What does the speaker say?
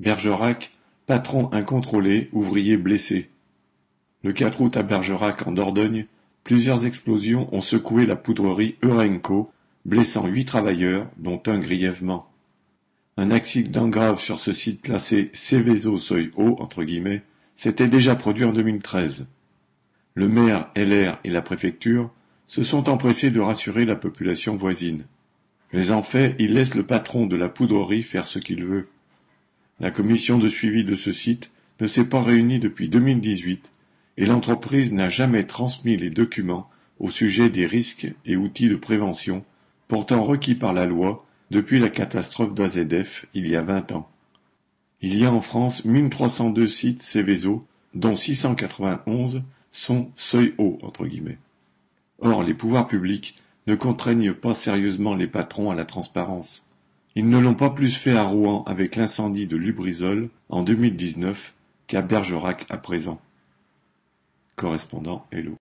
Bergerac, patron incontrôlé, ouvrier blessé. Le 4 août à Bergerac en Dordogne, plusieurs explosions ont secoué la poudrerie Eurenco, blessant huit travailleurs, dont un grièvement. Un accident grave sur ce site classé Céveso seuil haut entre guillemets s'était déjà produit en 2013. Le maire, LR et la préfecture se sont empressés de rassurer la population voisine. Mais en fait, ils laissent le patron de la poudrerie faire ce qu'il veut. La commission de suivi de ce site ne s'est pas réunie depuis 2018 et l'entreprise n'a jamais transmis les documents au sujet des risques et outils de prévention pourtant requis par la loi depuis la catastrophe d'AZF il y a vingt ans. Il y a en France 1302 sites Céveso, dont 691 sont seuil haut entre guillemets. Or, les pouvoirs publics ne contraignent pas sérieusement les patrons à la transparence. Ils ne l'ont pas plus fait à Rouen avec l'incendie de Lubrizol en 2019 qu'à Bergerac à présent. Correspondant Hello.